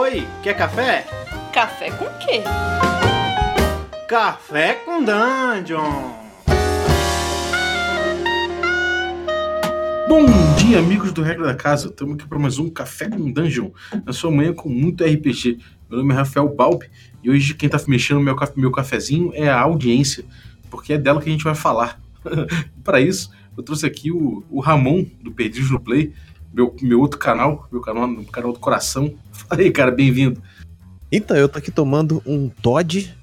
Oi, quer café? Café com quê? Café com Dungeon! Bom dia, amigos do Regra da Casa. Estamos aqui para mais um Café com Dungeon, na sua manhã com muito RPG. Meu nome é Rafael Balbi e hoje quem está mexendo no meu, meu cafezinho é a audiência, porque é dela que a gente vai falar. para isso, eu trouxe aqui o, o Ramon, do Perdidos no Play, meu, meu outro canal, meu canal, meu canal do coração. Fala aí, cara, bem-vindo. Então, eu tô aqui tomando um Todd,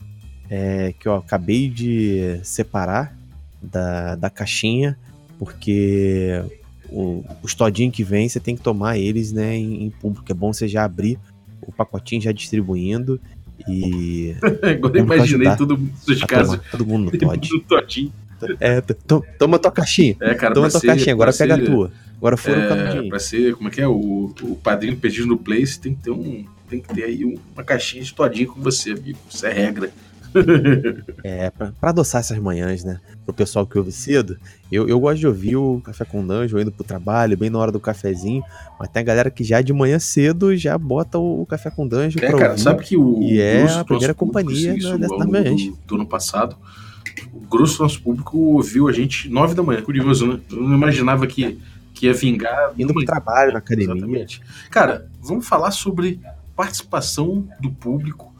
é, que eu acabei de separar da, da caixinha, porque o, os todinhos que vem, você tem que tomar eles né, em, em, público. É bom você já abrir o pacotinho já distribuindo e. Agora imaginei todo mundo de casa. Todo mundo no Todd. É, toma tua caixinha. É, cara, toma tua ser, caixinha, agora pega ser, a tua. Agora foram é, o canudinho. Pra ser, como é que é? O, o padrinho perdido no Place tem que ter um. Tem que ter aí uma caixinha de todinho com você, amigo. Isso é regra. é, pra, pra, adoçar essas manhãs, né? Pro pessoal que ouve cedo, eu, eu gosto de ouvir o Café com Danjo indo pro trabalho, bem na hora do cafezinho, mas tem a galera que já de manhã cedo já bota o, o Café com Danjo é, cara, ouvir, sabe que o E é a primeira companhia dessa manhã. Do, do ano passado, o grosso nosso público ouviu a gente nove da manhã. Curioso, né? Eu não imaginava que, que ia vingar. Indo pro trabalho, na academia. Exatamente. Cara, vamos falar sobre participação do público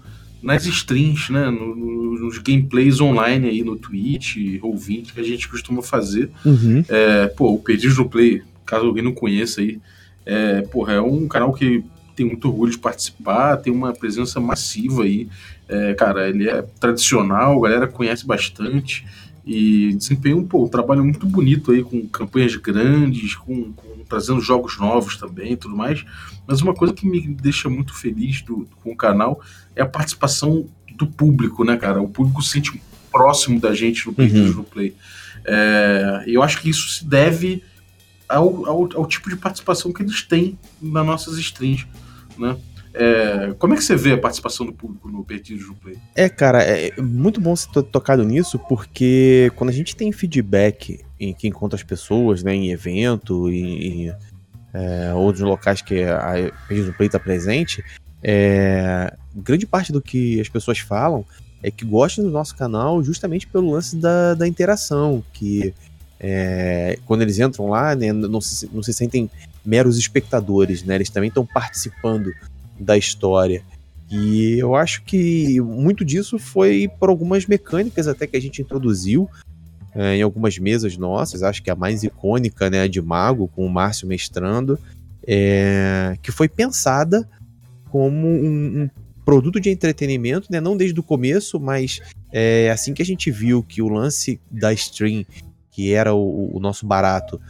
nas streams, né? No, no, nos gameplays online aí no Twitch ou 20 que a gente costuma fazer. Uhum. É, pô, o Perdidos no Play, caso alguém não conheça aí, é, porra, é um canal que tem muito orgulho de participar, tem uma presença massiva aí. É, cara, ele é tradicional, a galera conhece bastante e desempenha um, pô, um trabalho muito bonito aí, com campanhas grandes, com, com, trazendo jogos novos também e tudo mais. Mas uma coisa que me deixa muito feliz do, com o canal é a participação do público, né, cara? O público se sente próximo da gente no Play. Uhum. Play. É, eu acho que isso se deve ao, ao, ao, tipo de participação que eles têm nas nossas streams, né? É, como é que você vê a participação do público no Perdidos no Play? É, cara, é muito bom você ter tocado nisso, porque quando a gente tem feedback em que encontra as pessoas, né, em evento, em, em é, outros locais que a Perdidos Play está presente, é, grande parte do que as pessoas falam é que gostam do nosso canal justamente pelo lance da, da interação, que é, quando eles entram lá, né, não, se, não se sentem meros espectadores, né, eles também estão participando da história. E eu acho que muito disso foi por algumas mecânicas até que a gente introduziu é, em algumas mesas nossas. Acho que a mais icônica, né, a de Mago, com o Márcio mestrando, é, que foi pensada como um, um, produto de entretenimento, né, não desde o começo, mas é, assim que a gente viu que o lance da stream, que era o, o nosso barato,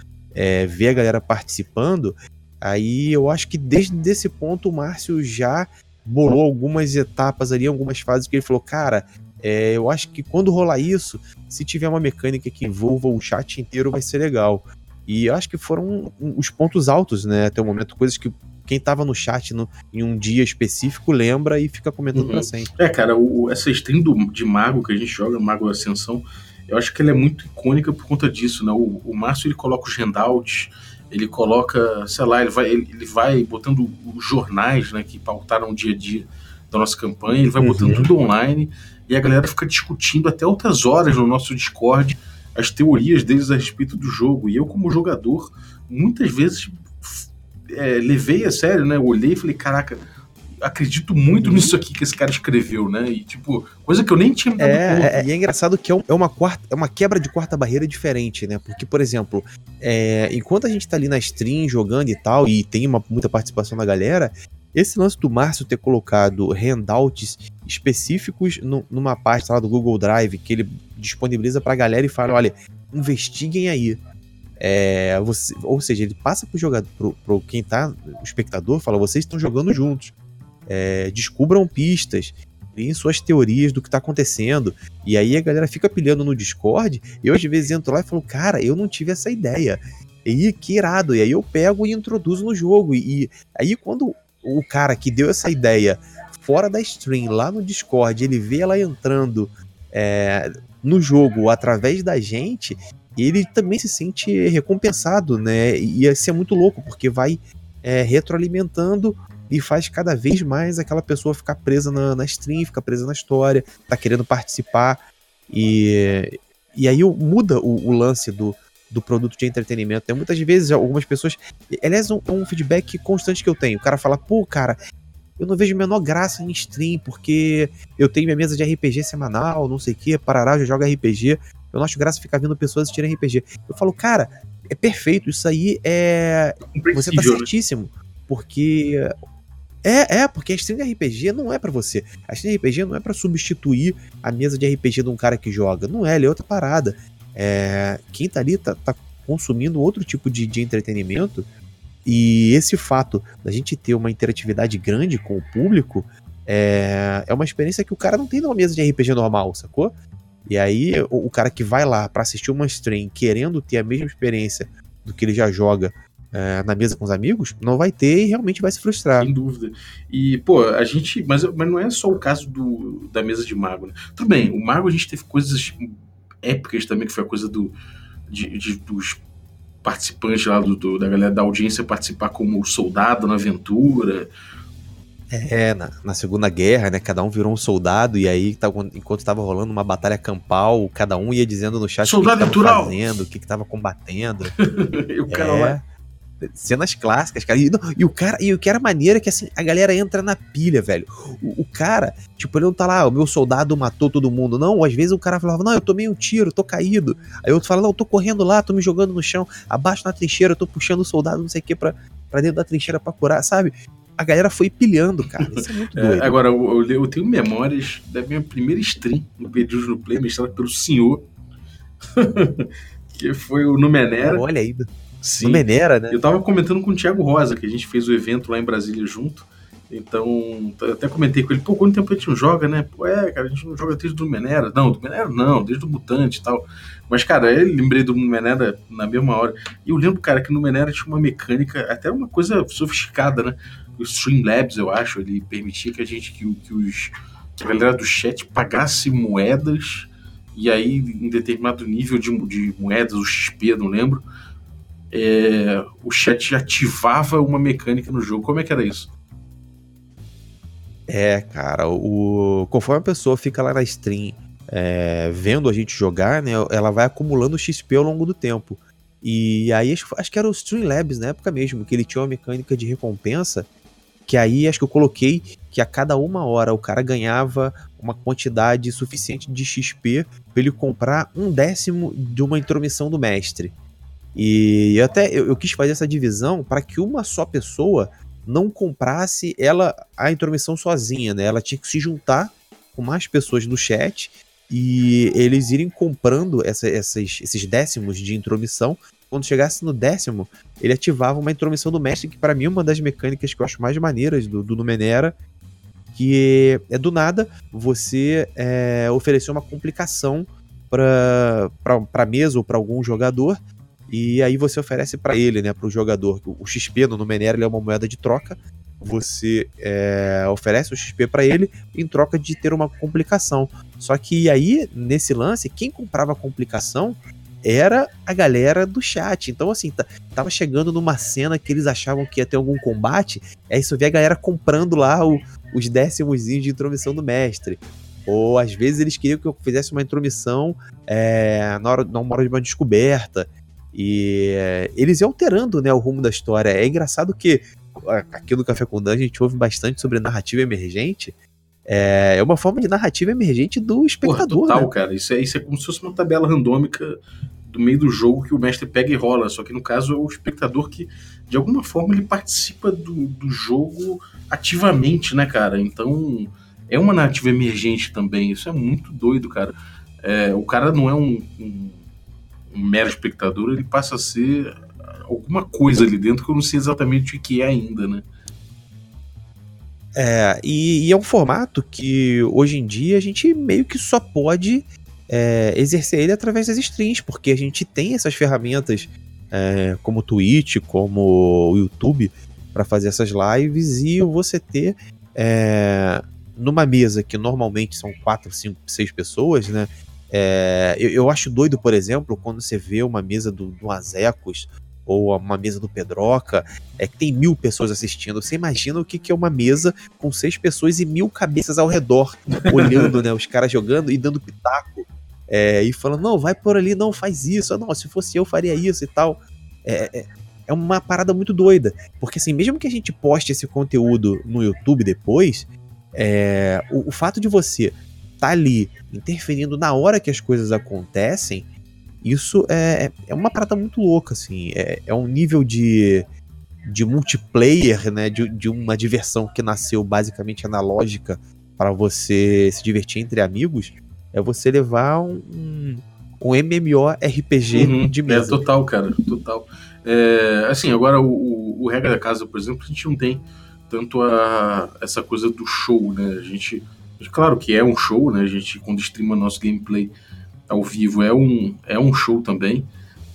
ver a galera participando, Aí eu acho que desde esse ponto o Márcio já bolou algumas etapas ali, algumas fases que ele falou, cara, é, eu acho que quando rolar isso, se tiver uma mecânica que envolva o chat inteiro, vai ser legal. E eu acho que foram os pontos altos, né, até o momento, coisas que quem tava no chat no, em um dia específico lembra e fica comentando uhum. pra sempre. É, cara, o, essa stream do, de Mago que a gente joga, Mago Ascensão, eu acho que ela é muito icônica por conta disso, né? O, o Márcio ele coloca os handouts, ele coloca, sei lá, ele vai, ele, ele vai botando os jornais né, que pautaram o dia a dia da nossa campanha, ele vai uhum. botando tudo online e a galera fica discutindo até outras horas no nosso Discord as teorias deles a respeito do jogo. E eu, como jogador, muitas vezes é, levei a sério, né? Eu olhei e falei, caraca, acredito muito uhum. nisso aqui que esse cara escreveu, né? E, tipo, coisa que eu nem tinha dado é, é, E é engraçado que é, é, uma quarta, é uma quebra de quarta barreira diferente, né? Porque, por exemplo, é, enquanto a gente tá ali na stream jogando e tal, e tem uma, muita participação da galera, esse lance do Márcio ter colocado handouts específicos no, numa parte lá do Google Drive que ele disponibiliza pra galera e fala: olha, investiguem aí. É, você, ou seja, ele passa pro jogador, pro, pro quem tá, o espectador, fala: vocês estão jogando juntos é, descubram pistas, criem suas teorias do que está acontecendo. E aí a galera fica pilhando no Discord. Eu às vezes entro lá e falo, cara, eu não tive essa ideia. E que irado. E aí eu pego e introduzo no jogo. E, e aí quando o cara que deu essa ideia fora da stream, lá no Discord, ele vê ela entrando é, no jogo através da gente, ele também se sente recompensado, né? E isso é muito louco, porque vai é, retroalimentando e faz cada vez mais aquela pessoa ficar presa na, na stream, ficar presa na história, tá querendo participar. E, e aí muda o, o lance do, do produto de entretenimento. Né? Muitas vezes, algumas pessoas. Aliás, é um, um feedback constante que eu tenho. O cara fala, pô, cara, eu não vejo a menor graça em stream, porque eu tenho minha mesa de RPG semanal, não sei o que, Parará já joga RPG. Eu não acho graça ficar vendo pessoas assistirem RPG. Eu falo, cara, é perfeito, isso aí é. Você tá né? certíssimo. Porque. É, é, porque a stream de RPG não é para você. A stream de RPG não é para substituir a mesa de RPG de um cara que joga. Não é, ele é outra parada. É, quem tá ali tá, tá consumindo outro tipo de, de entretenimento e esse fato da gente ter uma interatividade grande com o público é, é uma experiência que o cara não tem numa mesa de RPG normal, sacou? E aí o, o cara que vai lá para assistir uma stream querendo ter a mesma experiência do que ele já joga é, na mesa com os amigos, não vai ter e realmente vai se frustrar. Sem dúvida. E, pô, a gente. Mas, mas não é só o caso do, da mesa de mago, né? Tudo bem, o mago a gente teve coisas épicas também, que foi a coisa do, de, de, dos participantes lá do, do, da galera da audiência participar como soldado na aventura. É, na, na, Segunda Guerra, né? Cada um virou um soldado, e aí, tá, enquanto estava rolando uma batalha campal, cada um ia dizendo no chat soldado o que, estava fazendo, o que estava combatendo. e o cara é. lá cenas clássicas, cara. E, não, e, o cara, e o que era maneiro é que assim, a galera entra na pilha, velho. O, o, cara, tipo, ele não tá lá, o meu soldado matou todo mundo. Não, às vezes o cara falava, não, eu tomei um tiro, tô caído. Aí outro fala, não, eu tô correndo lá, tô me jogando no chão, abaixo na trincheira, eu tô puxando o soldado, não sei o que, pra, pra dentro da trincheira pra curar, sabe? A galera foi pilhando, cara. Isso é muito doido. É, agora, eu, eu, eu, tenho memórias da minha primeira stream no Perdidos no Play, mestrada pelo senhor. que foi o Numenera. Olha aí. Sim. No Menera, né? Eu tava comentando com o Thiago Rosa, que a gente fez o evento lá em Brasília junto. Então, até comentei com ele, pô, quanto tempo a gente não joga, né? Pô, é, cara, a gente não joga desde o Menera. Não, do Menera não, desde o Mutante e tal. Mas, cara, eu lembrei do Menera na mesma hora. E eu lembro, cara, que no Menera tinha uma mecânica, até uma coisa sofisticada, né? O Streamlabs, eu acho, ele permitia que a gente, que, que os que a galera do chat pagasse moedas, e aí, em determinado nível de, de moedas, o XP, não lembro, é, o chat ativava uma mecânica no jogo. Como é que era isso? É, cara, o conforme a pessoa fica lá na stream é, vendo a gente jogar, né, ela vai acumulando XP ao longo do tempo. E aí acho, acho que era o Streamlabs na época mesmo, que ele tinha uma mecânica de recompensa, que aí acho que eu coloquei que a cada uma hora o cara ganhava uma quantidade suficiente de XP para ele comprar um décimo de uma intromissão do mestre. E até eu, eu quis fazer essa divisão para que uma só pessoa não comprasse ela a intromissão sozinha, né? Ela tinha que se juntar com mais pessoas do chat e eles irem comprando essa, essas, esses décimos de intromissão. Quando chegasse no décimo, ele ativava uma intromissão do mestre, que para mim é uma das mecânicas que eu acho mais maneiras do, do Numenera, que é do nada você é, oferecer uma complicação para a mesa ou para algum jogador e aí você oferece para ele, né, para o jogador, o XP no Numenera é uma moeda de troca. Você é, oferece o XP para ele em troca de ter uma complicação. Só que aí, nesse lance, quem comprava a complicação era a galera do chat. Então, assim, tava chegando numa cena que eles achavam que ia ter algum combate, aí você vê a galera comprando lá o, os décimos de intromissão do mestre. Ou às vezes eles queriam que eu fizesse uma intromissão é, na, hora, na hora de uma descoberta. E é, eles iam alterando né, o rumo da história. É engraçado que aqui no Café com Dungeon a gente ouve bastante sobre narrativa emergente. É, é uma forma de narrativa emergente do espectador. Porra, total, né? cara. Isso é, isso é como se fosse uma tabela randômica do meio do jogo que o mestre pega e rola. Só que no caso é o espectador que, de alguma forma, ele participa do, do jogo ativamente, né, cara? Então é uma narrativa emergente também. Isso é muito doido, cara. É, o cara não é um, um um mero espectador, ele passa a ser alguma coisa ali dentro que eu não sei exatamente o que é ainda, né? É, e, e é um formato que hoje em dia a gente meio que só pode é, exercer ele através das streams, porque a gente tem essas ferramentas é, como o Twitch, como o YouTube, para fazer essas lives e você ter é, numa mesa que normalmente são 4, 5, 6 pessoas, né? É, eu, eu, acho doido, por exemplo, quando você vê uma mesa do, do Azecos ou uma mesa do Pedroca, é que tem mil pessoas assistindo. Você imagina o que, que é uma mesa com seis pessoas e mil cabeças ao redor, olhando, né, os caras jogando e dando pitaco. É, e falando, não, vai por ali, não, faz isso, não, se fosse eu faria isso e tal. É, é, é uma parada muito doida. Porque assim, mesmo que a gente poste esse conteúdo no YouTube depois, é, o, o, fato de você tá ali interferindo na hora que as coisas acontecem, isso é, é uma parada muito louca, assim. É, é um nível de, de multiplayer, né? De, de uma diversão que nasceu basicamente analógica para você se divertir entre amigos. É você levar um, um MMORPG uhum, de mesa. É total, cara, total. É, assim, agora o, o, o, Regra da Casa, por exemplo, a gente não tem tanto a, essa coisa do show, né? A gente, claro que é um show, né? A gente, quando streama nosso gameplay ao vivo, é um, é um show também,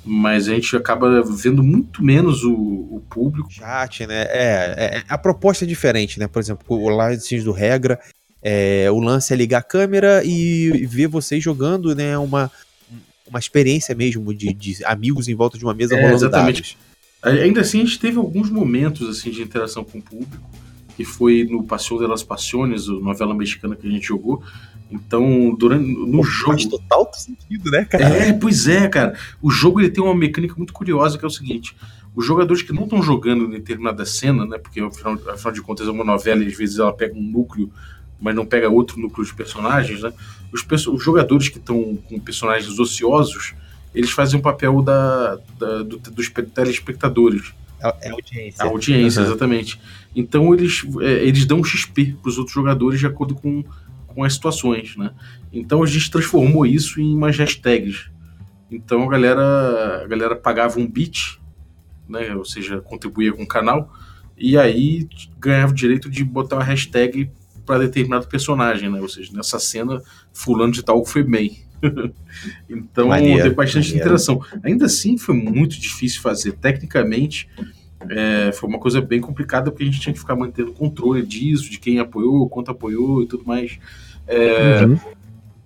mas a gente acaba vendo muito menos o, o público. Chat, né? É, é, a proposta é diferente, né? Por exemplo, o live do Regra, é, o lance é ligar a câmera e ver vocês jogando, né? Uma uma experiência mesmo de, de amigos em volta de uma mesa é, rolando exatamente. Dados. Ainda assim, a gente teve alguns momentos assim de interação com o público, que foi no Passeio de las Passiones, a novela mexicana que a gente jogou. Então, durante no Pô, jogo faz total sentido, né, cara? É, pois é, cara. O jogo ele tem uma mecânica muito curiosa que é o seguinte: os jogadores que não estão jogando em determinada cena, né? Porque afinal, afinal de contas é uma novela e às vezes ela pega um núcleo mas não pega outro núcleo de personagens, né? Os, os jogadores que estão com personagens ociosos, eles fazem o papel da, da do, dos telespectadores. É, é audiência. A audiência, uhum. exatamente. Então eles, é, eles dão um XP para os outros jogadores de acordo com, com as situações, né? Então a gente transformou isso em umas hashtags. Então a galera, a galera pagava um bit, né? Ou seja, contribuía com o canal, e aí ganhava o direito de botar uma hashtag para determinado personagem, né? Ou seja, nessa cena, fulano de tal foi bem. então, maneiro, teve bastante maneiro. interação. Ainda assim, foi muito difícil fazer. Tecnicamente, é, foi uma coisa bem complicada, porque a gente tinha que ficar mantendo controle disso, de quem apoiou, quanto apoiou e tudo mais. É, uhum.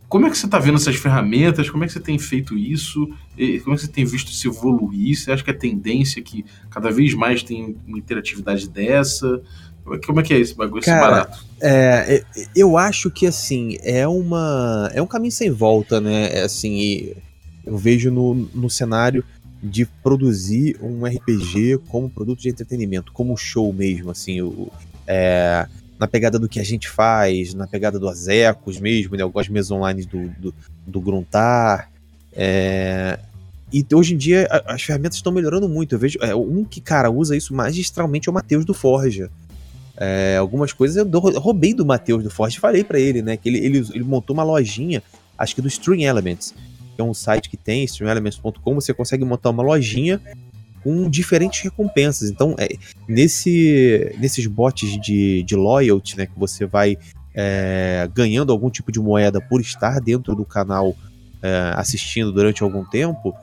Como é que você está vendo essas ferramentas? Como é que você tem feito isso? E como é que você tem visto se evoluir? Você acha que a tendência é que cada vez mais tem uma interatividade dessa? Como é que é esse bagulho, Cara, esse barato? É, é, eu acho que assim, é uma. É um caminho sem volta, né? É, assim, eu vejo no, no cenário de produzir um RPG como produto de entretenimento, como show mesmo, assim, o, é, na pegada do que a gente faz, na pegada do Azecos mesmo, né, algumas mesas online do, do, do Gruntar. É, e hoje em dia as ferramentas estão melhorando muito. Eu vejo é, um que, cara, usa isso magistralmente é o Matheus do Forja. É, algumas coisas eu roubei do Matheus do Forte falei para ele, né? Que ele, ele, ele, montou uma lojinha, acho que do String Elements, que é um site que tem, stringelements.com, você consegue montar uma lojinha com diferentes recompensas. Então, é, nesse, nesses bots de, de loyalty, né? Que você vai é, ganhando algum tipo de moeda por estar dentro do canal é, assistindo durante algum tempo.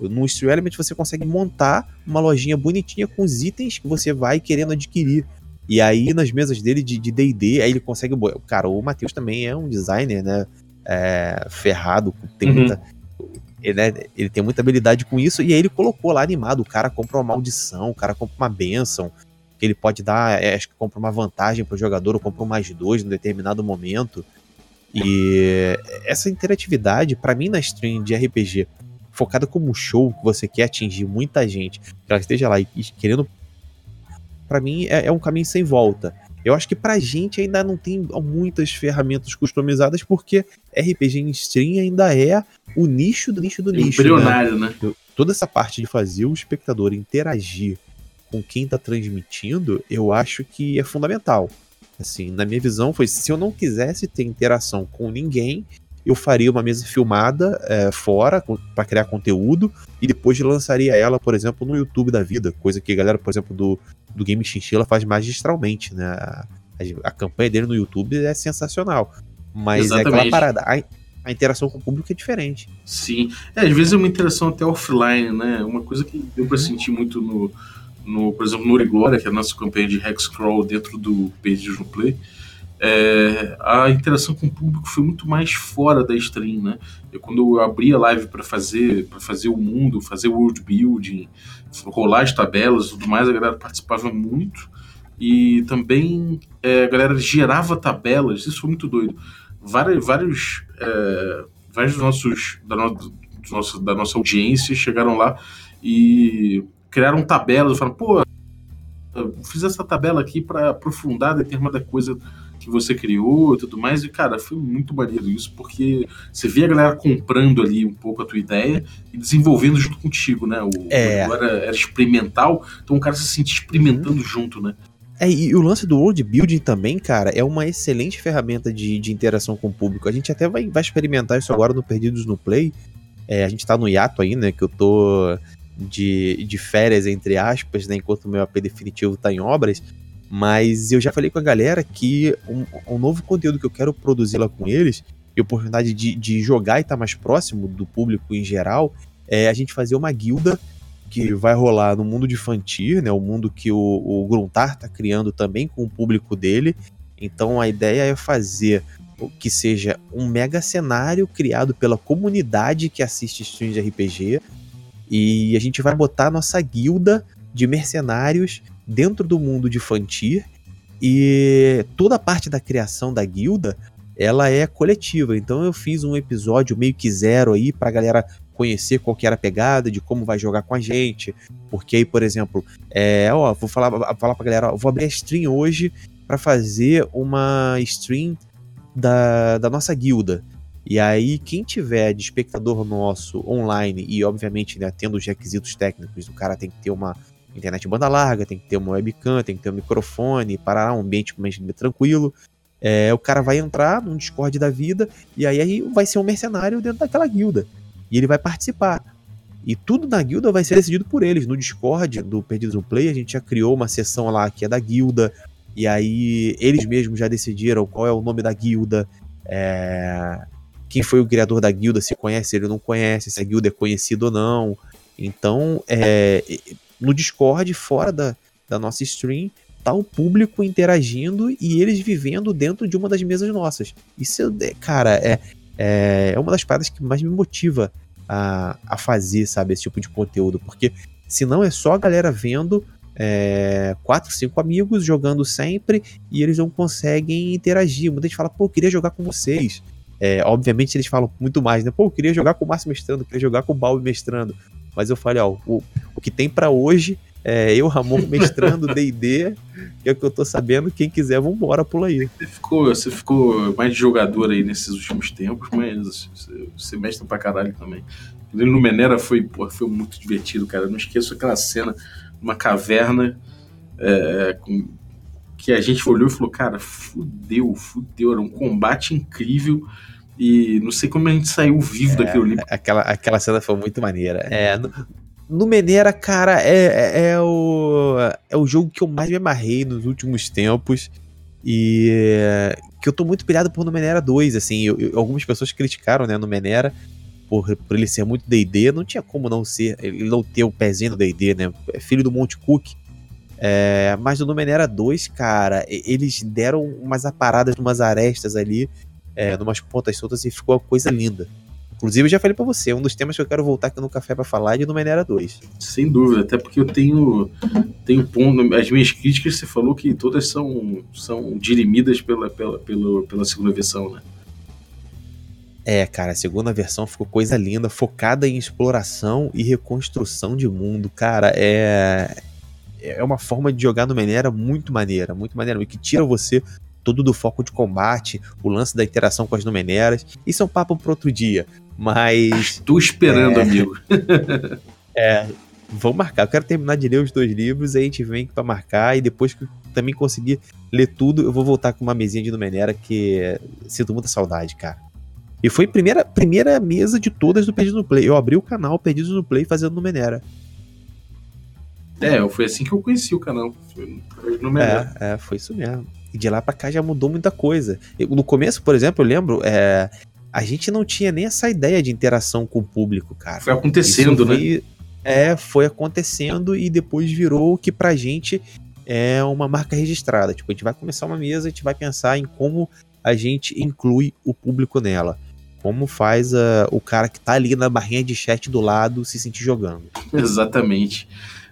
No Stream Element você consegue montar uma lojinha bonitinha com os itens que você vai querendo adquirir e aí, nas mesas dele de DD, aí ele consegue. Cara, o Matheus também é um designer, né? É, ferrado, tem uhum. muita. Ele, né, ele, tem muita habilidade com isso, e aí ele colocou lá animado: o cara compra uma maldição, o cara compra uma benção, que ele pode dar, é, acho que compra uma vantagem pro jogador, ou compra um mais dois em determinado momento. E essa interatividade, para mim, na stream de RPG, focada como show, que você quer atingir muita gente, que ela esteja lá e querendo para mim é, é, um caminho sem volta. Eu acho que pra gente ainda não tem muitas ferramentas customizadas, porque RPG em stream ainda é o nicho do nicho do nicho. Embrionário, né? né? Toda essa parte de fazer o espectador interagir com quem tá transmitindo, eu acho que é fundamental. Assim, na minha visão, foi se eu não quisesse ter interação com ninguém, eu faria uma mesa filmada é, fora para criar conteúdo e depois lançaria ela, por exemplo, no YouTube da vida, coisa que a galera, por exemplo, do, do Game Chinchilla faz magistralmente, né? A, a, campanha dele no YouTube é sensacional, mas Exatamente. é aquela parada. A, a interação com o público é diferente. Sim, é, às vezes é uma interação até offline, né? Uma coisa que deu para sentir muito no, no, por exemplo, no Uri Glória, que é a nossa campanha de Hexcrawl dentro do Page no Play é, a interação com o público foi muito mais fora da stream, né? Eu, quando eu abri a live para fazer para fazer o mundo, fazer world building, rolar as tabelas tudo mais, a galera participava muito e também é, a galera gerava tabelas, isso foi muito doido. Vários, vários, é, vários dos nossos, da, no, da nossa audiência chegaram lá e criaram tabelas, falaram, pô, fiz essa tabela aqui para aprofundar determinada coisa que você criou e tudo mais. E, cara, foi muito maneiro isso, porque você vê a galera comprando ali um pouco a tua ideia e desenvolvendo junto contigo, né? O, é. era, era experimental, então o cara se sentia experimentando uhum. junto, né? É, e o lance do world building também, cara, é uma excelente ferramenta de, de interação com o público. A gente até vai, vai experimentar isso agora no Perdidos no Play. É, a gente tá no hiato aí, né? Que eu tô de, de férias, entre aspas, né? Enquanto o meu AP definitivo tá em obras. Mas eu já falei com a galera que um, um novo conteúdo que eu quero produzir lá com eles, e oportunidade de, de jogar e estar tá mais próximo do público em geral, é a gente fazer uma guilda que vai rolar no mundo de Fantir, né? O mundo que o, o Gruntar tá criando também com o público dele. Então a ideia é fazer que seja um mega cenário criado pela comunidade que assiste streams de RPG. E a gente vai botar nossa guilda de mercenários dentro do mundo de Fantir. E toda a parte da criação da guilda ela é coletiva. Então eu fiz um episódio meio que zero aí pra galera conhecer qual que era a pegada, de como vai jogar com a gente. Porque aí, por exemplo, é, ó, vou falar, falar pra galera, ó, vou abrir a stream hoje para fazer uma stream da, da nossa guilda. E aí, quem tiver de espectador nosso online e, obviamente, né, tendo os requisitos técnicos, o cara tem que ter uma internet banda larga, tem que ter uma webcam, tem que ter um microfone, parar um ambiente mais tranquilo. É, o cara vai entrar num Discord da vida e aí, aí vai ser um mercenário dentro daquela guilda. E ele vai participar. E tudo na guilda vai ser decidido por eles. No Discord do Perdidos no Play, a gente já criou uma seção lá que é da guilda. E aí eles mesmos já decidiram qual é o nome da guilda. É... Quem foi o criador da guilda, se conhece, ele não conhece, se a guilda é conhecida ou não. Então, é... no Discord, fora da, da nossa stream, tá o público interagindo e eles vivendo dentro de uma das mesas nossas. Isso, é, cara, é, é, é uma das paradas que mais me motiva a, a fazer, sabe, esse tipo de conteúdo, porque senão é só a galera vendo é, quatro, cinco amigos jogando sempre e eles não conseguem interagir. Muita gente fala, pô, eu queria jogar com vocês. É, obviamente eles falam muito mais, né? Pô, eu queria jogar com o Márcio mestrando, queria jogar com o Balbi mestrando. Mas eu falei, ó, o, o que tem para hoje é eu, Ramon, mestrando D&D, que é o que eu tô sabendo, quem quiser, vambora, pula aí. Você ficou, você ficou mais jogador aí nesses últimos tempos, mas você mestra pra caralho também. No Menera foi, pô, foi muito divertido, cara. Eu não esqueço aquela cena, uma caverna, é, com, que a gente olhou e falou, cara, fudeu, fudeu, era um combate incrível. E não sei como a gente saiu vivo é, daquilo ali. Aquela, aquela cena foi muito maneira. É, no Menera, cara, é, é, é, o, é o jogo que eu mais me amarrei nos últimos tempos. E que eu tô muito pilhado por Numenera 2, assim. Eu, eu, algumas pessoas criticaram, né, Numenera, por, por ele ser muito D&D. Não tinha como não ser, ele não ter o pezinho do D&D, né? É filho do Monte Cook. É, mas no Numenera 2, cara, eles deram umas aparadas, umas arestas ali, é, numas pontas soltas e ficou uma coisa linda. Inclusive, eu já falei para você, um dos temas que eu quero voltar aqui no Café para falar é de Numenera 2. Sem dúvida, até porque eu tenho, tenho ponto. As minhas críticas, você falou que todas são, são dirimidas pela, pela, pela, pela segunda versão, né? É, cara, a segunda versão ficou coisa linda, focada em exploração e reconstrução de mundo. Cara, é. É uma forma de jogar no Menera muito maneira, muito maneira, que tira você todo do foco de combate, o lance da interação com as Numeneras. Isso é um papo para outro dia. Mas. Estou esperando, é... amigo. é. Vamos marcar. Eu quero terminar de ler os dois livros, aí a gente vem para marcar. E depois que eu também conseguir ler tudo, eu vou voltar com uma mesinha de Numenera que sinto muita saudade, cara. E foi a primeira, primeira mesa de todas do Perdido no Play. Eu abri o canal Perdidos no Play fazendo Numenera. É, foi assim que eu conheci o canal. Foi no É, é, foi isso mesmo. E de lá pra cá já mudou muita coisa. No começo, por exemplo, eu lembro, é, a gente não tinha nem essa ideia de interação com o público, cara. Foi acontecendo, né? É, foi acontecendo e depois virou o que pra gente é uma marca registrada. Tipo, a gente vai começar uma mesa, a gente vai pensar em como a gente inclui o público nela. Como faz o cara que tá ali na barrinha de chat do lado se sentir jogando. Exatamente.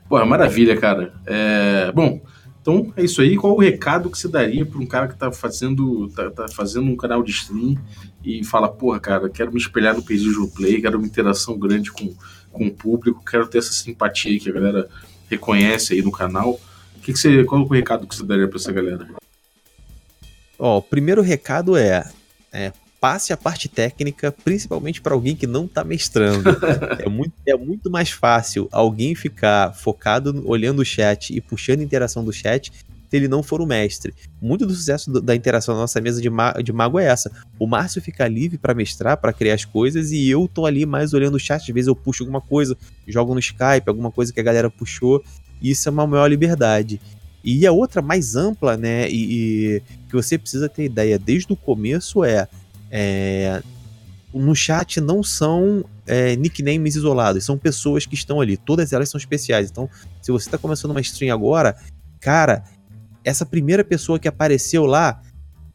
Pô, maravilha, cara. É... Bom, então é isso aí. Qual o recado que você daria para um cara que tá fazendo, tá, tá, fazendo um canal de stream e fala, porra, cara, quero me espelhar no Pedido Play, quero uma interação grande com, com o público, quero ter essa simpatia que a galera reconhece aí no canal. O que, que você, qual é o recado que você daria para essa galera? Ó, o primeiro recado é, é passe a parte técnica, principalmente para alguém que não está mestrando. é, muito, é muito mais fácil alguém ficar focado olhando o chat e puxando a interação do chat se ele não for o mestre. Muito do sucesso do, da interação na nossa mesa de, ma de mago é essa. O Márcio fica livre para mestrar, para criar as coisas, e eu tô ali mais olhando o chat. Às vezes eu puxo alguma coisa, jogo no Skype, alguma coisa que a galera puxou, e isso é uma maior liberdade. E a outra mais ampla, né, e, e que você precisa ter ideia desde o começo é, é no chat não são é, nicknames isolados, são pessoas que estão ali, todas elas são especiais. Então, se você está começando uma stream agora, cara, essa primeira pessoa que apareceu lá,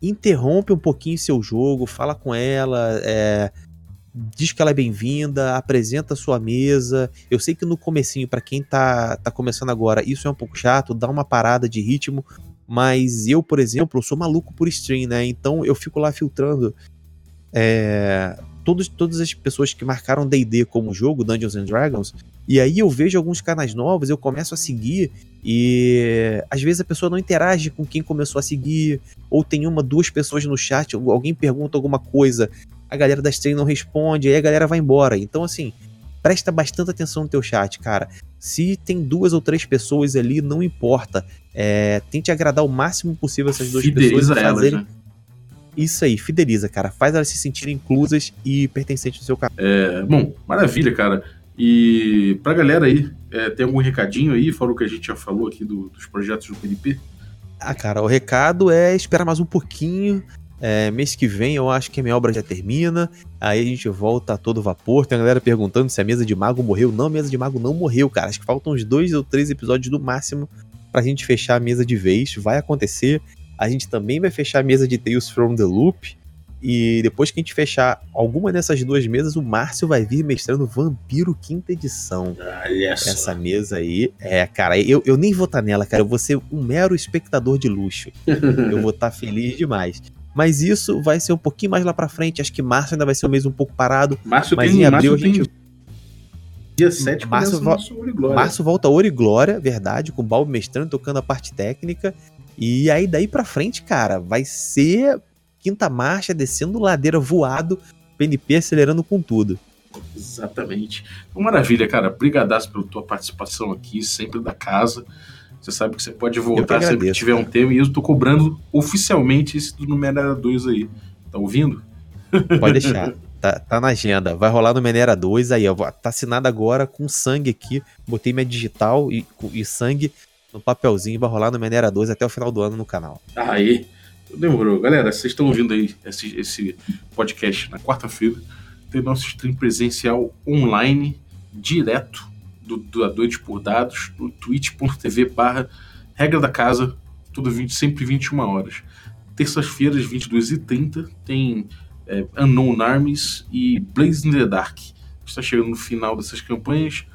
interrompe um pouquinho seu jogo, fala com ela, é, diz que ela é bem-vinda, apresenta a sua mesa. Eu sei que no comecinho, para quem tá, tá começando agora, isso é um pouco chato, dá uma parada de ritmo, mas eu, por exemplo, sou maluco por stream, né? Então eu fico lá filtrando é, todos, todas as pessoas que marcaram D&D como jogo, Dungeons and Dragons, e aí eu vejo alguns canais novos, eu começo a seguir e às vezes a pessoa não interage com quem começou a seguir, ou tem uma, duas pessoas no chat, alguém pergunta alguma coisa, a galera da stream não responde, aí a galera vai embora. Então, assim, presta bastante atenção no teu chat, cara. Se tem duas ou três pessoas ali, não importa. É, tente agradar o máximo possível essas duas Fideliza pessoas e fazerem. Elas, né? Isso aí, fideliza, cara. Faz elas se sentirem inclusas e pertencentes ao seu canal. É, bom, maravilha, cara. E pra galera aí, é, tem algum recadinho aí, fora o que a gente já falou aqui do, dos projetos do PNP? Ah, cara, o recado é esperar mais um pouquinho. É, mês que vem eu acho que a minha obra já termina. Aí a gente volta a todo vapor. Tem a galera perguntando se a mesa de mago morreu. Não, a mesa de mago não morreu, cara. Acho que faltam uns dois ou três episódios no máximo pra gente fechar a mesa de vez. Vai acontecer. A gente também vai fechar a mesa de Tales from the Loop. E depois que a gente fechar alguma dessas duas mesas, o Márcio vai vir mestrando Vampiro Quinta Edição. Olha só. Essa mesa aí, é, cara, eu, eu nem vou estar tá nela, cara. Eu vou ser um mero espectador de luxo. eu vou estar tá feliz demais. Mas isso vai ser um pouquinho mais lá pra frente. Acho que março ainda vai ser um mês um pouco parado. Março mas tem, em abril março a gente. Tem... Dia 7 março, vo... março volta Ouro e Glória, verdade, com o Balbo mestrando, tocando a parte técnica. E aí daí pra frente, cara, vai ser quinta marcha, descendo ladeira voado, PNP acelerando com tudo. Exatamente. Maravilha, cara. Brigadaço pela tua participação aqui, sempre da casa. Você sabe que você pode voltar sempre que tiver cara. um tema. E eu estou cobrando oficialmente esse do Numenera 2 aí. Tá ouvindo? Pode deixar. Tá, tá, na agenda. Vai rolar no Menera 2 aí, ó. Tá assinado agora com sangue aqui. Botei minha digital e, e sangue no papelzinho. Vai rolar no Menera 2 até o final do ano no canal. Aí. Demorou. Galera, vocês estão ouvindo aí esse, esse podcast na quarta-feira. Tem nosso stream presencial online, direto do Doadores por Dados, no twitch.tv barra regra da casa, tudo 20, sempre 21 horas. Terças-feiras, 22h30, tem é, Unknown Armies e Blaze in the Dark. Está chegando no final dessas campanhas,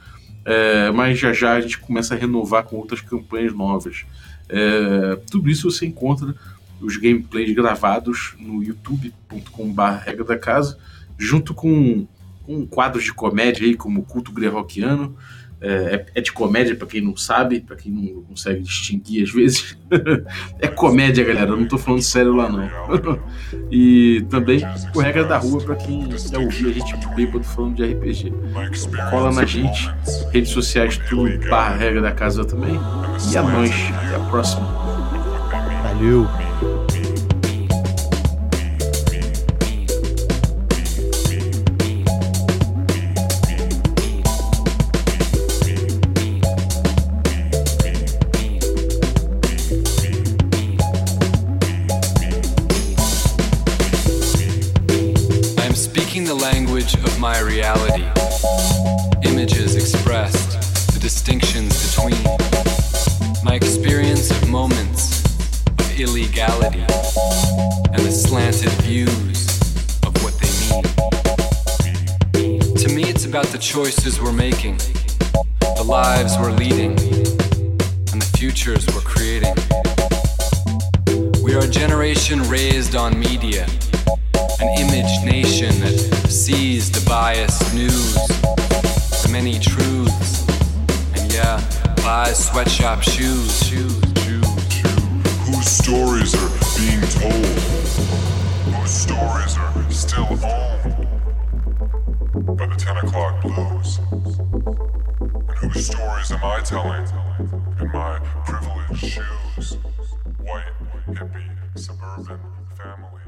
é, mas já já a gente começa a renovar com outras campanhas novas. É, tudo isso você encontra os gameplays gravados no youtube.com.br regra da casa, junto com, com quadros de comédia aí, como Culto Greyhawkiano, é, é de comédia, para quem não sabe, para quem não consegue distinguir às vezes. é comédia, galera, eu não tô falando sério lá não. e também por regra da rua, para quem quer ouvir a gente bêbado falando de RPG. Cola na gente, redes sociais, tudo, barra regra da casa também. E a nós, até a próxima. Valeu! Views of what they mean. To me, it's about the choices we're making, the lives we're leading, and the futures we're creating. We are a generation raised on media, an image nation that sees the biased news, the many truths, and yeah, buys sweatshop shoes, shoes. Whose stories are being told? Stories are still owned by the 10 o'clock blues? And whose stories am I telling in my privileged shoes? White, hippie, suburban family.